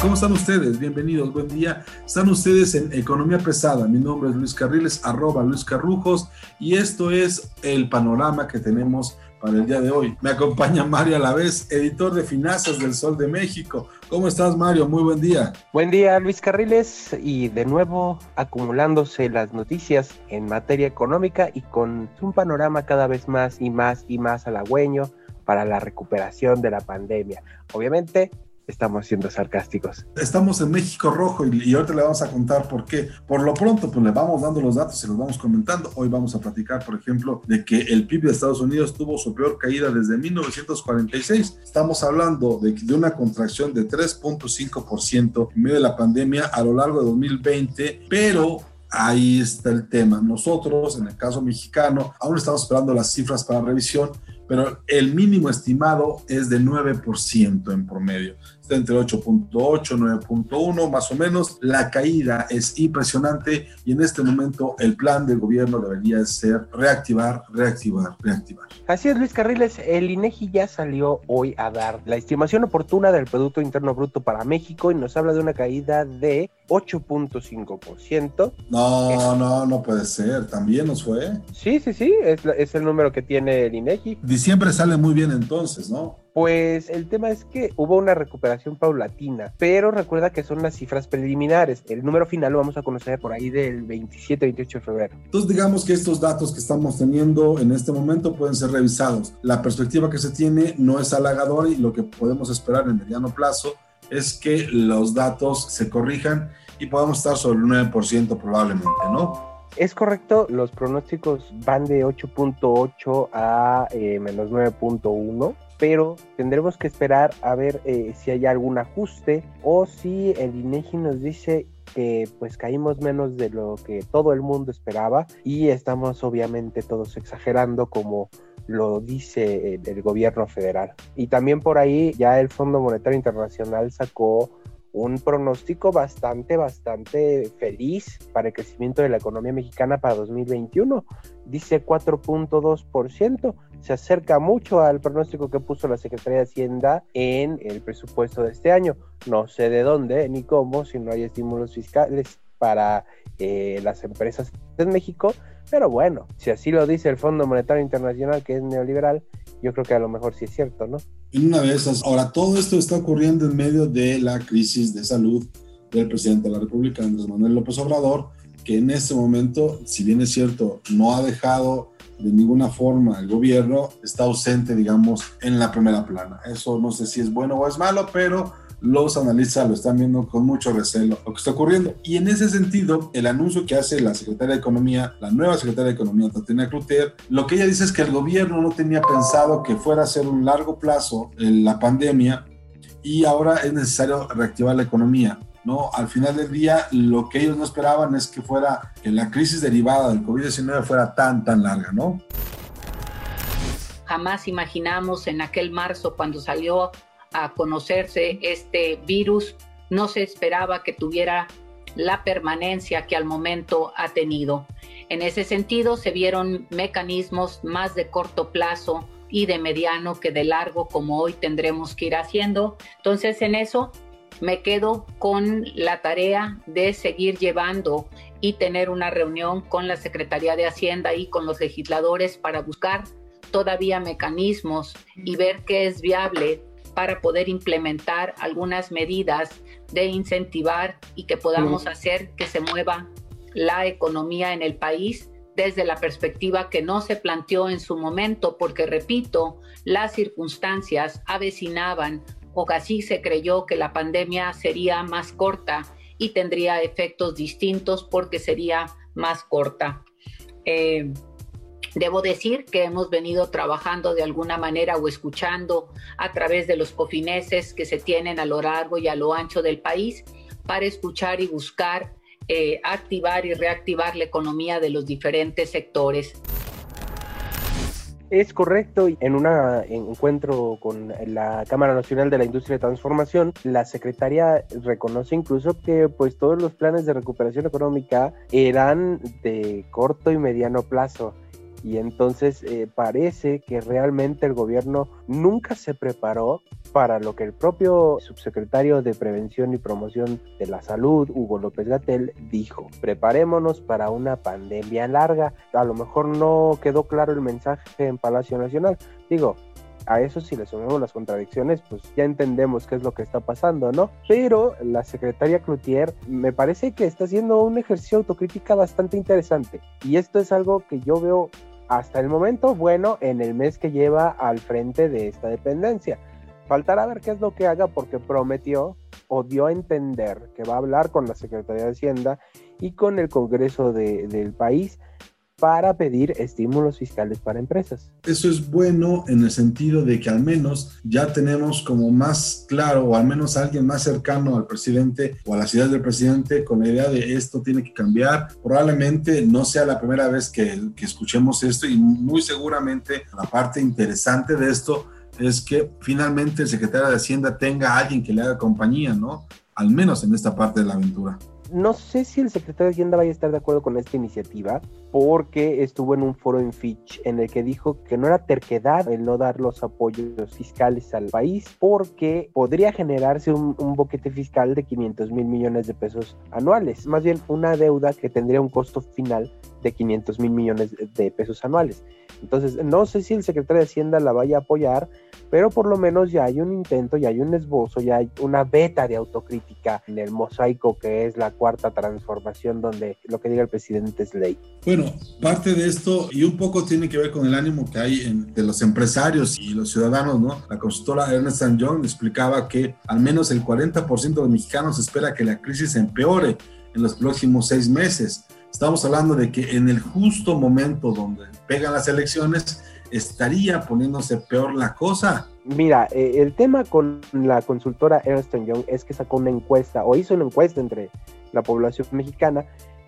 ¿Cómo están ustedes? Bienvenidos, buen día. Están ustedes en Economía Pesada. Mi nombre es Luis Carriles, arroba Luis Carrujos, y esto es el panorama que tenemos para el día de hoy. Me acompaña Mario Alavés, editor de Finanzas del Sol de México. ¿Cómo estás, Mario? Muy buen día. Buen día, Luis Carriles, y de nuevo acumulándose las noticias en materia económica y con un panorama cada vez más y más y más halagüeño para la recuperación de la pandemia. Obviamente, estamos siendo sarcásticos. Estamos en México Rojo y, y, ahorita le vamos a contar por qué. Por lo pronto, pues le vamos dando los datos y los vamos comentando. Hoy vamos a platicar, por ejemplo, de que el PIB de Estados Unidos tuvo su peor caída desde 1946. Estamos hablando de, de una contracción de 3.5% en medio de la pandemia a lo largo de 2020, pero ahí está el tema. Nosotros, en el caso mexicano, aún estamos esperando las cifras para revisión, pero el mínimo estimado es de 9% en promedio. Está entre 8.8, 9.1 más o menos. La caída es impresionante y en este momento el plan del gobierno debería ser reactivar, reactivar, reactivar. Así es, Luis Carriles. El INEGI ya salió hoy a dar la estimación oportuna del Producto Interno Bruto para México y nos habla de una caída de 8.5%. No, no, no puede ser. También nos fue. Sí, sí, sí. Es, es el número que tiene el INEGI. Diciembre sale muy bien entonces, ¿no? Pues el tema es que hubo una recuperación paulatina, pero recuerda que son las cifras preliminares. El número final lo vamos a conocer por ahí del 27-28 de febrero. Entonces digamos que estos datos que estamos teniendo en este momento pueden ser revisados. La perspectiva que se tiene no es halagadora y lo que podemos esperar en mediano plazo es que los datos se corrijan y podamos estar sobre el 9% probablemente, ¿no? Es correcto, los pronósticos van de 8.8 a eh, menos 9.1 pero tendremos que esperar a ver eh, si hay algún ajuste o si el INEGI nos dice que pues caímos menos de lo que todo el mundo esperaba y estamos obviamente todos exagerando como lo dice el, el gobierno federal. Y también por ahí ya el Fondo Monetario Internacional sacó un pronóstico bastante, bastante feliz para el crecimiento de la economía mexicana para 2021. Dice 4.2%. Se acerca mucho al pronóstico que puso la Secretaría de Hacienda en el presupuesto de este año. No sé de dónde ni cómo, si no hay estímulos fiscales para eh, las empresas en México, pero bueno, si así lo dice el Fondo Monetario Internacional, que es neoliberal, yo creo que a lo mejor sí es cierto, ¿no? En una de esas, ahora todo esto está ocurriendo en medio de la crisis de salud del presidente de la República, Andrés Manuel López Obrador, que en este momento, si bien es cierto, no ha dejado de ninguna forma el gobierno, está ausente, digamos, en la primera plana. Eso no sé si es bueno o es malo, pero los analistas lo están viendo con mucho recelo lo que está ocurriendo. Y en ese sentido, el anuncio que hace la secretaria de Economía, la nueva secretaria de Economía, Tatiana Cloutier, lo que ella dice es que el gobierno no tenía pensado que fuera a ser un largo plazo la pandemia y ahora es necesario reactivar la economía. ¿no? Al final del día, lo que ellos no esperaban es que fuera, que la crisis derivada del COVID-19 fuera tan, tan larga, ¿no? Jamás imaginamos en aquel marzo cuando salió a conocerse este virus, no se esperaba que tuviera la permanencia que al momento ha tenido. En ese sentido, se vieron mecanismos más de corto plazo y de mediano que de largo, como hoy tendremos que ir haciendo. Entonces, en eso me quedo con la tarea de seguir llevando y tener una reunión con la Secretaría de Hacienda y con los legisladores para buscar todavía mecanismos y ver qué es viable para poder implementar algunas medidas de incentivar y que podamos hacer que se mueva la economía en el país desde la perspectiva que no se planteó en su momento, porque repito, las circunstancias avecinaban o casi se creyó que la pandemia sería más corta y tendría efectos distintos porque sería más corta. Eh, debo decir que hemos venido trabajando de alguna manera o escuchando a través de los cofineses que se tienen a lo largo y a lo ancho del país para escuchar y buscar eh, activar y reactivar la economía de los diferentes sectores. Es correcto. En un encuentro con la Cámara Nacional de la Industria de Transformación, la secretaria reconoce incluso que pues todos los planes de recuperación económica eran de corto y mediano plazo y entonces eh, parece que realmente el gobierno nunca se preparó para lo que el propio subsecretario de Prevención y Promoción de la Salud, Hugo López Gatel, dijo, preparémonos para una pandemia larga. A lo mejor no quedó claro el mensaje en Palacio Nacional. Digo, a eso si le sumamos las contradicciones, pues ya entendemos qué es lo que está pasando, ¿no? Pero la secretaria Cloutier me parece que está haciendo un ejercicio autocrítica bastante interesante. Y esto es algo que yo veo hasta el momento bueno en el mes que lleva al frente de esta dependencia. Faltará ver qué es lo que haga porque prometió o dio a entender que va a hablar con la Secretaría de Hacienda y con el Congreso del país para pedir estímulos fiscales para empresas. Eso es bueno en el sentido de que al menos ya tenemos como más claro o al menos alguien más cercano al presidente o a la ciudad del presidente con la idea de esto tiene que cambiar. Probablemente no sea la primera vez que, que escuchemos esto y muy seguramente la parte interesante de esto es que finalmente el secretario de Hacienda tenga a alguien que le haga compañía, ¿no? Al menos en esta parte de la aventura no sé si el secretario de Hacienda vaya a estar de acuerdo con esta iniciativa, porque estuvo en un foro en Fitch en el que dijo que no era terquedad el no dar los apoyos fiscales al país, porque podría generarse un, boquete fiscal de 500 mil millones de pesos anuales, más bien una deuda que tendría un costo final de 500 mil millones de pesos anuales. Entonces, no sé si el secretario de Hacienda la vaya a apoyar, pero por lo menos ya hay un intento, ya hay un esbozo, ya hay una beta de autocrítica en el mosaico que es la cuarta transformación donde lo que diga el presidente es ley. Bueno, parte de esto y un poco tiene que ver con el ánimo que hay en, de los empresarios y los ciudadanos, ¿no? La consultora Ernest Young explicaba que al menos el 40% de los mexicanos espera que la crisis empeore en los próximos seis meses. Estamos hablando de que en el justo momento donde pegan las elecciones, estaría poniéndose peor la cosa. Mira, eh, el tema con la consultora Ernst Young es que sacó una encuesta o hizo una encuesta entre la población mexicana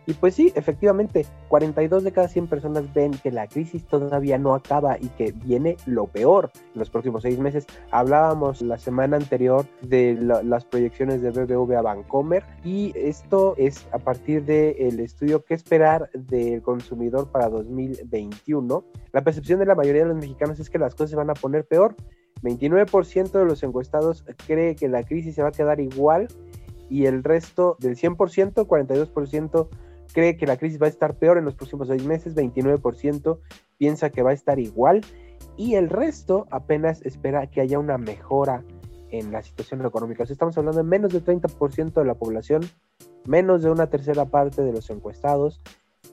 y pues sí, efectivamente, 42 de cada 100 personas ven que la crisis todavía no acaba y que viene lo peor en los próximos seis meses. Hablábamos la semana anterior de las proyecciones de BBVA Bancomer y esto es a partir del estudio que esperar del consumidor para 2021. La percepción de la mayoría de los mexicanos es que las cosas se van a poner peor. 29% de los encuestados cree que la crisis se va a quedar igual y el resto del 100%, 42% cree que la crisis va a estar peor en los próximos seis meses, 29% piensa que va a estar igual y el resto apenas espera que haya una mejora en la situación económica. estamos hablando de menos del 30% de la población, menos de una tercera parte de los encuestados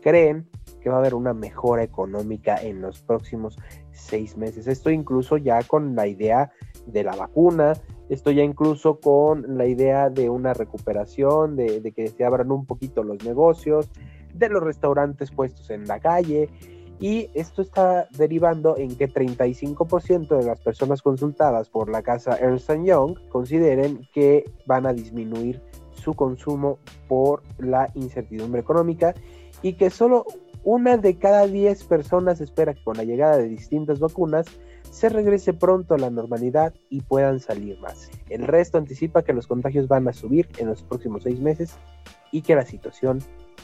creen que va a haber una mejora económica en los próximos seis meses. Esto incluso ya con la idea de la vacuna, esto ya incluso con la idea de una recuperación, de, que se abran un poquito los negocios, de los restaurantes puestos en la calle. Y esto está derivando en que 35% de las personas consultadas por la casa Ernst Young consideren que van a disminuir su consumo por la incertidumbre económica y que solo una de cada 10 personas espera que con la llegada de distintas vacunas se regrese pronto a la normalidad y puedan salir más. El resto anticipa que los contagios van a subir en los próximos seis meses y que la situación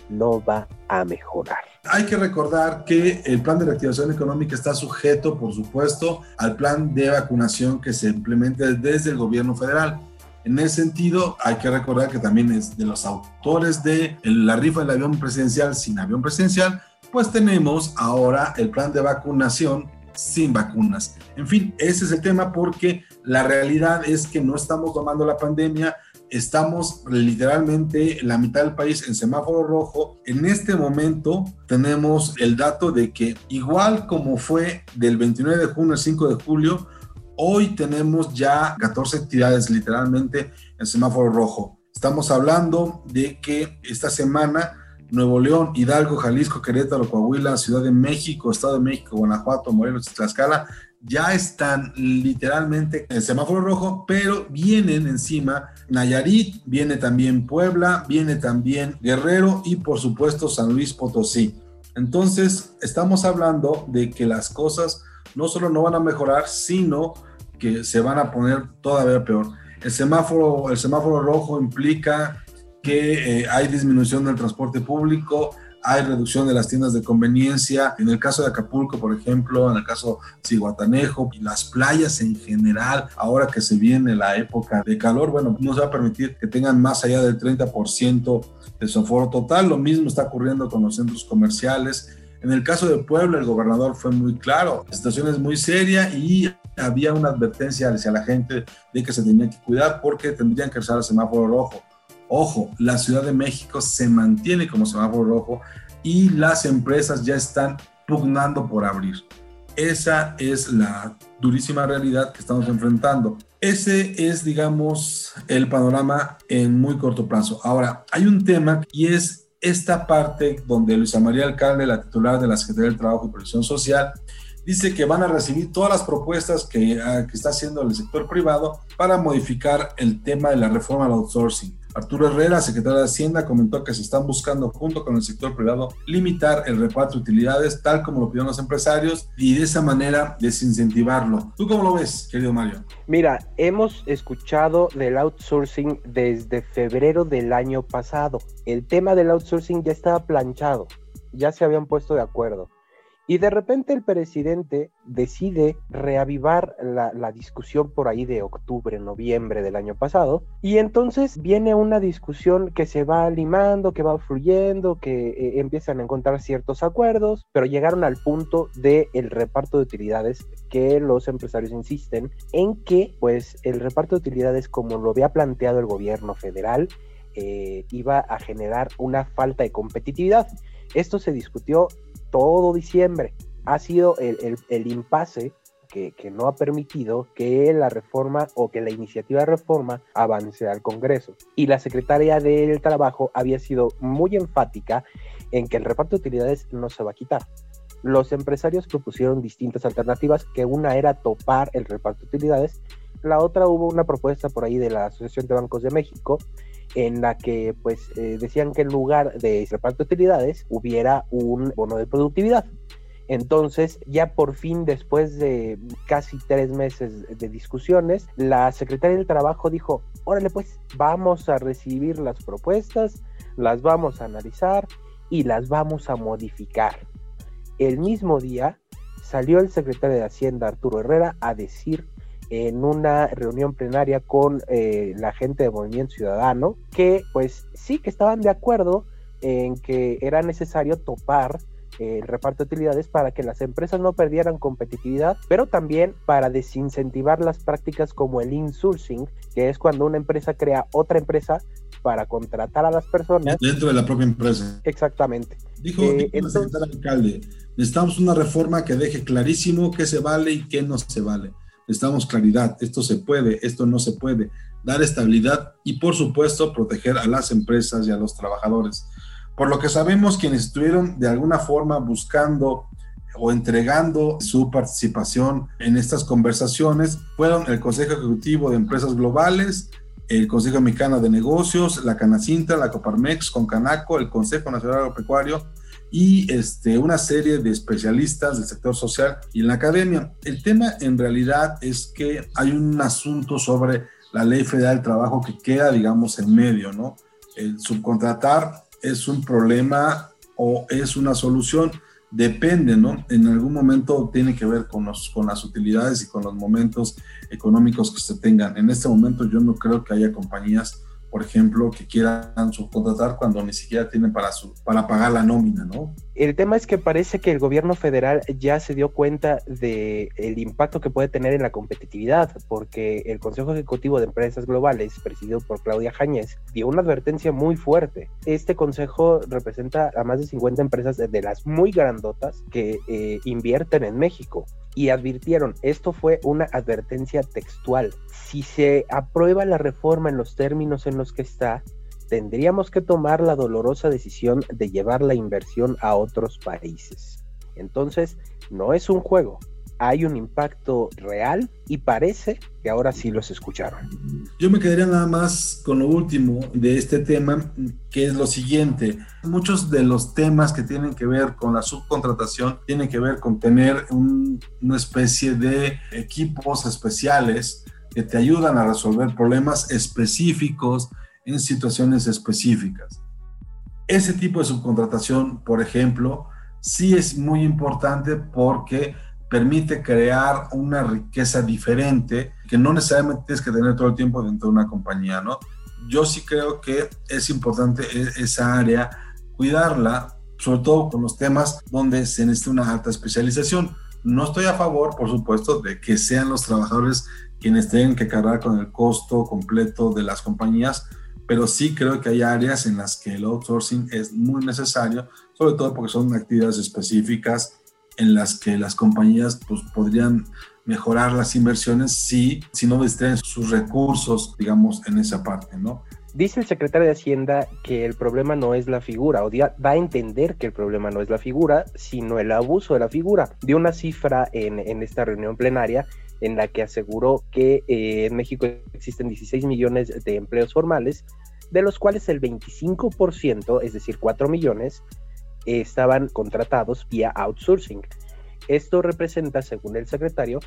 no va a mejorar. Hay que recordar que el plan de reactivación económica está sujeto, por supuesto, al plan de vacunación que se implementa desde el gobierno federal. En ese sentido, hay que recordar que también es de los autores de la rifa del avión presidencial sin avión presidencial, pues tenemos ahora el plan de vacunación sin vacunas. En fin, ese es el tema porque la realidad es que no estamos tomando la pandemia, estamos literalmente la mitad del país en semáforo rojo. En este momento tenemos el dato de que igual como fue del 29 de junio al 5 de julio, hoy tenemos ya 14 entidades literalmente en semáforo rojo. Estamos hablando de que esta semana Nuevo León, Hidalgo, Jalisco, Querétaro, Coahuila, Ciudad de México, Estado de México, Guanajuato, Morelos y Tlaxcala ya están literalmente en el semáforo rojo, pero vienen encima Nayarit, viene también Puebla, viene también Guerrero y por supuesto San Luis Potosí. Entonces, estamos hablando de que las cosas no solo no van a mejorar, sino que se van a poner todavía peor. El semáforo, el semáforo rojo implica que eh, hay disminución del transporte público, hay reducción de las tiendas de conveniencia. En el caso de Acapulco, por ejemplo, en el caso de Ciguatanejo y las playas en general, ahora que se viene la época de calor, bueno, no se va a permitir que tengan más allá del 30% de su aforo total. Lo mismo está ocurriendo con los centros comerciales. En el caso de Puebla, el gobernador fue muy claro, la situación es muy seria y había una advertencia hacia la gente de que se tenía que cuidar porque tendrían que usar el semáforo rojo. Ojo, la Ciudad de México se mantiene como semáforo rojo y las empresas ya están pugnando por abrir. Esa es la durísima realidad que estamos enfrentando. Ese es, digamos, el panorama en muy corto plazo. Ahora, hay un tema y es esta parte donde Luisa María Alcalde, la titular de la Secretaría del Trabajo y Protección Social, dice que van a recibir todas las propuestas que, ah, que está haciendo el sector privado para modificar el tema de la reforma al outsourcing. Arturo Herrera, secretario de Hacienda, comentó que se están buscando junto con el sector privado limitar el reparto de utilidades tal como lo pidieron los empresarios y de esa manera desincentivarlo. ¿Tú cómo lo ves, querido Mario? Mira, hemos escuchado del outsourcing desde febrero del año pasado. El tema del outsourcing ya estaba planchado, ya se habían puesto de acuerdo. Y de repente el presidente decide reavivar la, discusión por ahí de octubre, noviembre del año pasado. Y entonces viene una discusión que se va limando, que va fluyendo, que eh, empiezan a encontrar ciertos acuerdos, pero llegaron al punto del el reparto de utilidades que los empresarios insisten en que pues el reparto de utilidades como lo había planteado el gobierno federal eh, iba a generar una falta de competitividad. Esto se discutió todo diciembre. Ha sido el, el, impasse que, que, no ha permitido que la reforma o que la iniciativa de reforma avance al Congreso. Y la secretaria del Trabajo había sido muy enfática en que el reparto de utilidades no se va a quitar. Los empresarios propusieron distintas alternativas, que una era topar el reparto de utilidades, la otra hubo una propuesta por ahí de la Asociación de Bancos de México en la que pues eh, decían que en lugar de reparto de utilidades hubiera un bono de productividad. Entonces, ya por fin, después de casi tres meses de discusiones, la secretaria del Trabajo dijo, órale pues, vamos a recibir las propuestas, las vamos a analizar y las vamos a modificar. El mismo día salió el secretario de Hacienda, Arturo Herrera, a decir en una reunión plenaria con eh, la gente de Movimiento Ciudadano, que pues sí que estaban de acuerdo en que era necesario topar eh, el reparto de utilidades para que las empresas no perdieran competitividad, pero también para desincentivar las prácticas como el insourcing, que es cuando una empresa crea otra empresa para contratar a las personas. Dentro de la propia empresa. Exactamente. Dijo, eh, el alcalde, necesitamos una reforma que deje clarísimo qué se vale y qué no se vale necesitamos claridad, esto se puede, esto no se puede, dar estabilidad y por supuesto proteger a las empresas y a los trabajadores. Por lo que sabemos, quienes estuvieron de alguna forma buscando o entregando su participación en estas conversaciones fueron el Consejo Ejecutivo de Empresas Globales, el Consejo Mexicano de Negocios, la Canacinta, la Coparmex, Concanaco, el Consejo Nacional Agropecuario y este, una serie de especialistas del sector social y en la academia. El tema en realidad es que hay un asunto sobre la ley federal del trabajo que queda, digamos, en medio, ¿no? El subcontratar es un problema o es una solución, depende, ¿no? En algún momento tiene que ver con, los, con las utilidades y con los momentos económicos que se tengan. En este momento yo no creo que haya compañías por ejemplo, que quieran subcontratar cuando ni siquiera tienen para, su, para pagar la nómina, ¿no? El tema es que parece que el gobierno federal ya se dio cuenta del el impacto que puede tener en la competitividad, porque el Consejo Ejecutivo de Empresas Globales, presidido por Claudia Jañez, dio una advertencia muy fuerte. Este consejo representa a más de 50 empresas de las muy grandotas que eh, invierten en México y advirtieron, esto fue una advertencia textual. Si se aprueba la reforma en los términos en los que está, tendríamos que tomar la dolorosa decisión de llevar la inversión a otros países. Entonces, no es un juego, hay un impacto real y parece que ahora sí los escucharon. Yo me quedaría nada más con lo último de este tema, que es lo siguiente. Muchos de los temas que tienen que ver con la subcontratación tienen que ver con tener una especie de equipos especiales que te ayudan a resolver problemas específicos en situaciones específicas. Ese tipo de subcontratación, por ejemplo, sí es muy importante porque permite crear una riqueza diferente que no necesariamente tienes que tener todo el tiempo dentro de una compañía, ¿no? Yo sí creo que es importante e-, esa área, cuidarla, sobre todo con los temas donde se necesita una alta especialización. No estoy a favor, por supuesto, de que sean los trabajadores quienes tengan que cargar con el costo completo de las compañías, pero sí creo que hay áreas en las que el outsourcing es muy necesario, sobre todo porque son actividades específicas en las que las compañías pues, podrían mejorar las inversiones si, si no distraen sus recursos, digamos, en esa parte, ¿no? Dice el secretario de Hacienda que el problema no es la figura, o da a entender que el problema no es la figura, sino el abuso de la figura. Dio una cifra en, en esta reunión plenaria en la que aseguró que eh, en México existen 16 millones de empleos formales, de los cuales el 25%, es decir, 4 millones, estaban contratados vía outsourcing. Esto representa, según el secretario,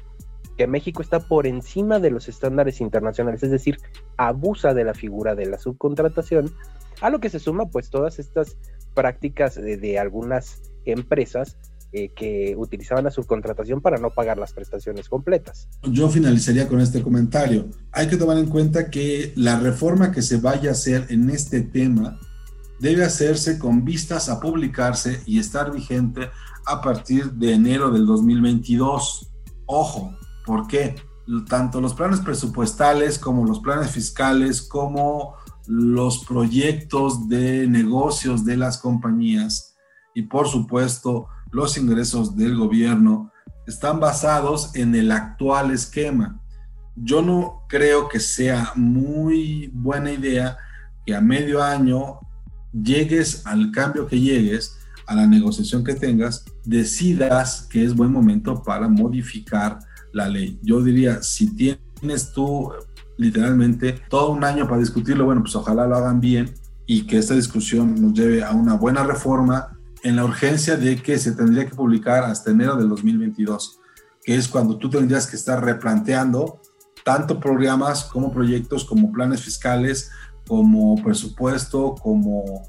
que México está por encima de los estándares internacionales, es decir, abusa de la figura de la subcontratación, a lo que se suma pues todas estas prácticas de algunas empresas eh, que utilizaban la subcontratación para no pagar las prestaciones completas. Yo finalizaría con este comentario. Hay que tomar en cuenta que la reforma que se vaya a hacer en este tema debe hacerse con vistas a publicarse y estar vigente a partir de enero del 2022. Ojo, ¿por qué? Tanto los planes presupuestales como los planes fiscales, como los proyectos de negocios de las compañías y por supuesto los ingresos del gobierno están basados en el actual esquema. Yo no creo que sea muy buena idea que a medio año llegues al cambio que llegues, a la negociación que tengas, decidas que es buen momento para modificar la ley. Yo diría, si tienes tú literalmente todo un año para discutirlo, bueno, pues ojalá lo hagan bien y que esta discusión nos lleve a una buena reforma en la urgencia de que se tendría que publicar hasta enero del 2022, que es cuando tú tendrías que estar replanteando tanto programas como proyectos, como planes fiscales, como presupuesto, como,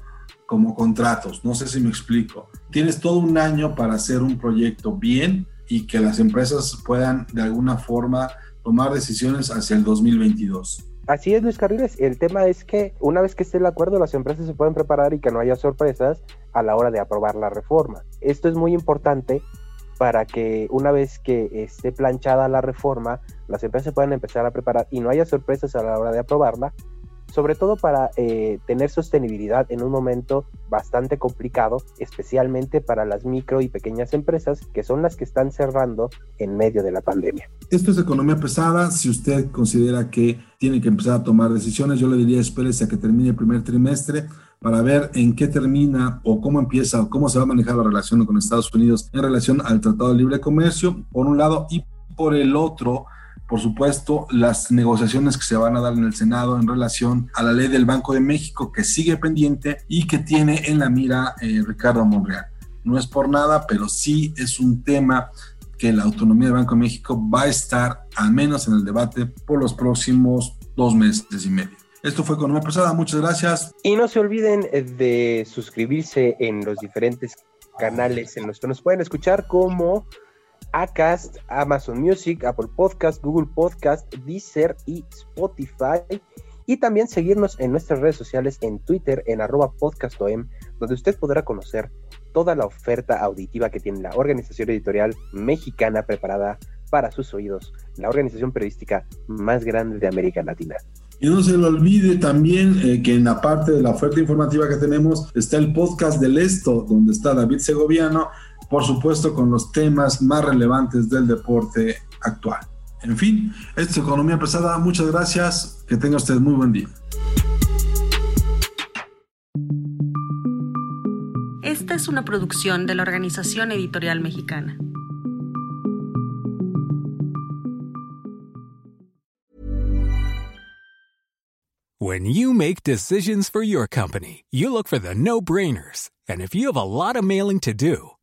como contratos. No sé si me explico. Tienes todo un año para hacer un proyecto bien y que las empresas puedan de alguna forma tomar decisiones hacia el 2022. Así es, Luis Carriles. El tema es que una vez que esté el acuerdo, las empresas se pueden preparar y que no haya sorpresas a la hora de aprobar la reforma. Esto es muy importante para que una vez que esté planchada la reforma, las empresas puedan empezar a preparar y no haya sorpresas a la hora de aprobarla sobre todo para eh, tener sostenibilidad en un momento bastante complicado, especialmente para las micro y pequeñas empresas, que son las que están cerrando en medio de la pandemia. Esto es economía pesada. Si usted considera que tiene que empezar a tomar decisiones, yo le diría espérese a que termine el primer trimestre para ver en qué termina o cómo empieza o cómo se va a manejar la relación con Estados Unidos en relación al Tratado de Libre Comercio, por un lado, y por el otro, por supuesto, las negociaciones que se van a dar en el Senado en relación a la ley del Banco de México que sigue pendiente y que tiene en la mira eh, Ricardo Monreal. No es por nada, pero sí es un tema que la autonomía del Banco de México va a estar, al menos en el debate, por los próximos dos meses y medio. Esto fue Economía Pesada, muchas gracias. Y no se olviden de suscribirse en los diferentes canales en los que nos pueden escuchar como Acast, Amazon Music, Apple Podcast, Google Podcast, Deezer y Spotify. Y también seguirnos en nuestras redes sociales en Twitter en arroba podcastom, donde usted podrá conocer toda la oferta auditiva que tiene la organización editorial mexicana preparada para sus oídos, la organización periodística más grande de América Latina. Y no se le olvide también eh, que en la parte de la oferta informativa que tenemos está el podcast del Esto, donde está David Segoviano por supuesto con los temas más relevantes del deporte actual. En fin, esto es Economía Pesada. Muchas gracias. Que tenga usted muy buen día. Esta es una producción de la Organización Editorial Mexicana. When you make decisions for your company, you look for the no-brainers. And if you have a lot of mailing to do,